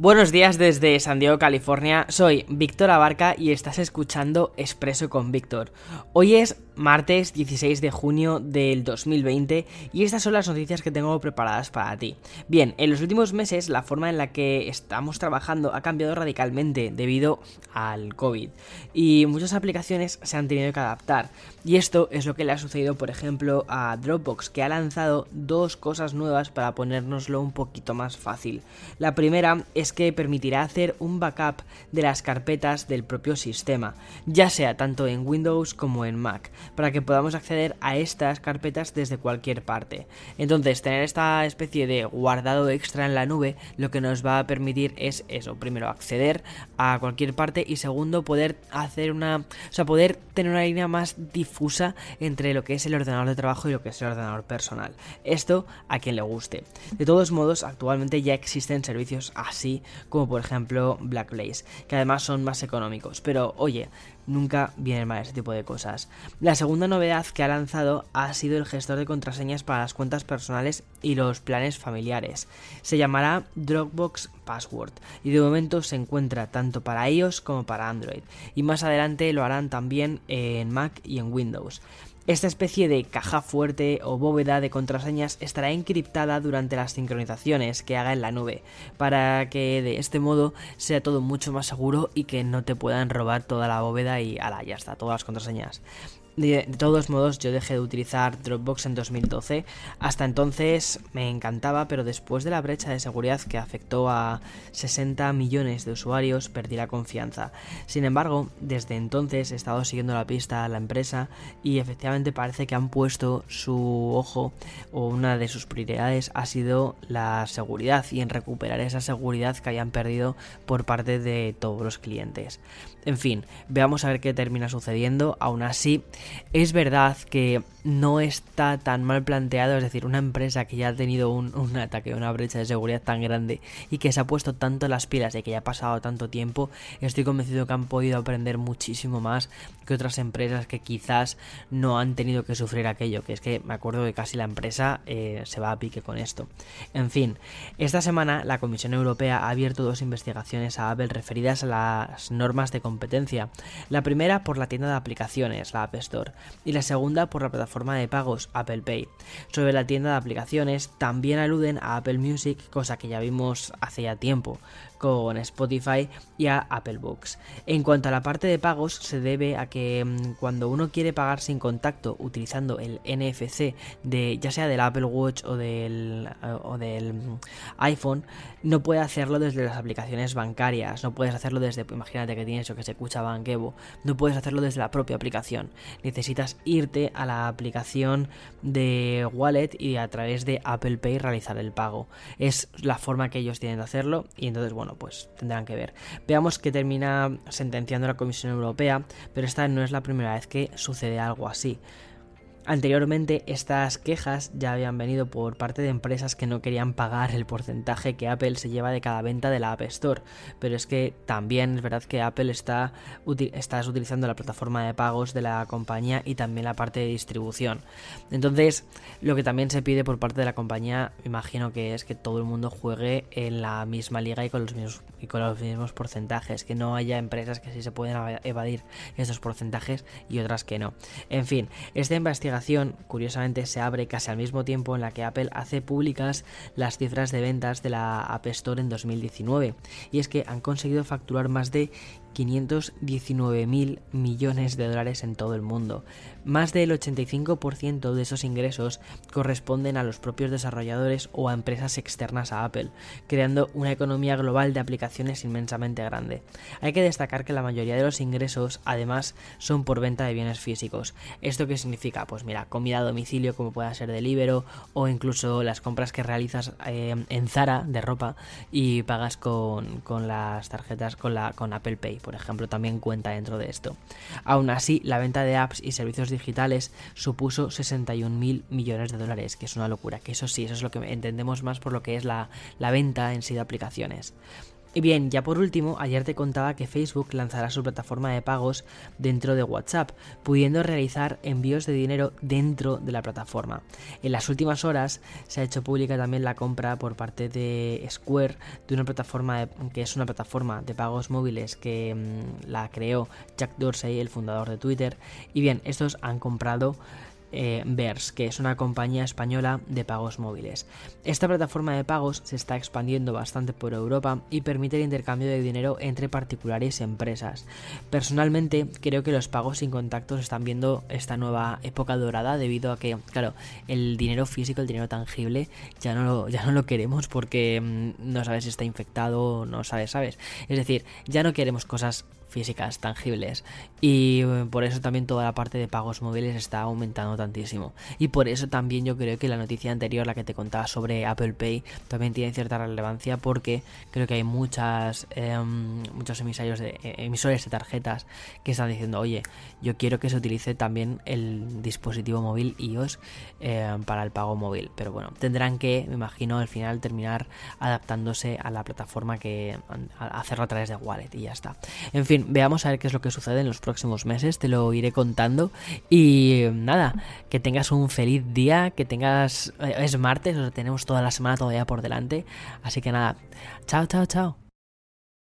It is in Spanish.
Buenos días desde San Diego, California. Soy Víctor Abarca y estás escuchando Expreso con Víctor. Hoy es martes 16 de junio del 2020 y estas son las noticias que tengo preparadas para ti. Bien, en los últimos meses la forma en la que estamos trabajando ha cambiado radicalmente debido al COVID y muchas aplicaciones se han tenido que adaptar. Y esto es lo que le ha sucedido, por ejemplo, a Dropbox, que ha lanzado dos cosas nuevas para ponérnoslo un poquito más fácil. La primera es que permitirá hacer un backup de las carpetas del propio sistema, ya sea tanto en Windows como en Mac, para que podamos acceder a estas carpetas desde cualquier parte. Entonces, tener esta especie de guardado extra en la nube lo que nos va a permitir es eso, primero acceder a cualquier parte y segundo poder hacer una, o sea, poder tener una línea más difusa entre lo que es el ordenador de trabajo y lo que es el ordenador personal. Esto a quien le guste. De todos modos, actualmente ya existen servicios así como por ejemplo Blackblaze, que además son más económicos. Pero oye, nunca vienen mal ese tipo de cosas. La segunda novedad que ha lanzado ha sido el gestor de contraseñas para las cuentas personales y los planes familiares. Se llamará Dropbox Password y de momento se encuentra tanto para iOS como para Android y más adelante lo harán también en Mac y en Windows. Esta especie de caja fuerte o bóveda de contraseñas estará encriptada durante las sincronizaciones que haga en la nube, para que de este modo sea todo mucho más seguro y que no te puedan robar toda la bóveda y ala, ya está, todas las contraseñas. De, todos modos, yo dejé de utilizar Dropbox en 2012. Hasta entonces me encantaba, pero después de la brecha de seguridad que afectó a 60 millones de usuarios, perdí la confianza. Sin embargo, desde entonces he estado siguiendo la pista a la empresa y efectivamente parece que han puesto su ojo o una de sus prioridades ha sido la seguridad y en recuperar esa seguridad que hayan perdido por parte de todos los clientes. En fin, veamos a ver qué termina sucediendo. Aún así, es verdad que no está tan mal planteado, es decir, una empresa que ya ha tenido un, ataque, una brecha de seguridad tan grande y que se ha puesto tanto las pilas y que ya ha pasado tanto tiempo, estoy convencido que han podido aprender muchísimo más que otras empresas que quizás no han tenido que sufrir aquello, que es que me acuerdo que casi la empresa eh, se va a pique con esto. En fin, esta semana la Comisión Europea ha abierto dos investigaciones a Apple referidas a las normas de competencia. La primera por la tienda de aplicaciones, la App Store, y la segunda por la plataforma de pagos Apple Pay. Sobre la tienda de aplicaciones también aluden a Apple Music, cosa que ya vimos hace ya tiempo con Spotify y a Apple Books. En cuanto a la parte de pagos, se debe a que mm, cuando uno quiere pagar sin contacto utilizando el NFC de ya sea del Apple Watch o del, o del mm, iPhone, no puede hacerlo desde las aplicaciones bancarias, no puedes hacerlo desde, imagínate que tienes eso que se escucha Bankevo, no puedes hacerlo desde la propia aplicación. Necesitas irte a la aplicación de Wallet y a través de Apple Pay realizar el pago. Es la forma que ellos tienen de hacerlo y entonces bueno, pues tendrán que ver. Veamos que termina sentenciando la Comisión Europea, pero esta no es la primera vez que sucede algo así. Anteriormente estas quejas ya habían venido por parte de empresas que no querían pagar el porcentaje que Apple se lleva de cada venta de la App Store, pero es que también es verdad que Apple está estás utilizando la plataforma de pagos de la compañía y también la parte de distribución. Entonces, lo que también se pide por parte de la compañía, imagino que es que todo el mundo juegue en la misma liga y con los mismos porcentajes, que no haya empresas que sí se pueden evadir estos porcentajes y otras que no. En fin, esta investigación curiosamente, se abre casi al mismo tiempo en la que Apple hace públicas las cifras de ventas de la App Store en 2019. Y es que han conseguido facturar más de 519 mil millones de dólares en todo el mundo. Más del 85% de esos ingresos corresponden a los propios desarrolladores o a empresas externas a Apple, creando una economía global de aplicaciones inmensamente grande. Hay que destacar que la mayoría de los ingresos además son por venta de bienes físicos. ¿Esto qué significa? Pues mira, comida a domicilio como pueda ser Deliveroo o incluso las compras que realizas eh, en Zara de ropa y pagas con, las tarjetas con, con Apple Pay por ejemplo, también cuenta dentro de esto. Aún así, la venta de apps y servicios digitales supuso 61 mil millones de dólares, que es una locura, que eso sí, eso es lo que entendemos más por lo que es la, la venta en sí de aplicaciones. Y bien, ya por último, ayer te contaba que Facebook lanzará su plataforma de pagos dentro de WhatsApp, pudiendo realizar envíos de dinero dentro de la plataforma. En las últimas horas se ha hecho pública también la compra por parte de Square de una plataforma que es una plataforma de pagos móviles que mm, la creó Jack Dorsey, el fundador de Twitter. Y bien, estos han comprado eh, que es una compañía española de pagos móviles. Esta plataforma de pagos se está expandiendo bastante por Europa y permite el intercambio de dinero entre particulares y empresas. Personalmente creo que los pagos sin contactos están viendo esta nueva época dorada debido a que, claro, el dinero físico, el dinero tangible, ya no lo, ya no lo queremos porque mm, no sabes si está infectado, no sabes, ¿sabes? Es decir, ya no queremos cosas físicas, tangibles. Y eh, por eso también toda la parte de pagos móviles está aumentando tantísimo. Y por eso también yo creo que la noticia anterior, la que te contaba sobre Apple Pay, también tiene cierta relevancia porque creo que hay muchas em, muchos emisarios de, eh, emisores de tarjetas que están diciendo, oye, yo quiero que se utilice también el dispositivo móvil iOS em, para el pago móvil. Pero bueno, tendrán que, me imagino, al final terminar adaptándose a la plataforma que hacerlo a través de Wallet y ya está. En veamos a ver qué es lo que sucede en los próximos meses, te lo iré contando. Y nada, que tengas un feliz día, que tengas... Es martes, tenemos toda la semana todavía por delante. Así que nada, chao, chao, chao.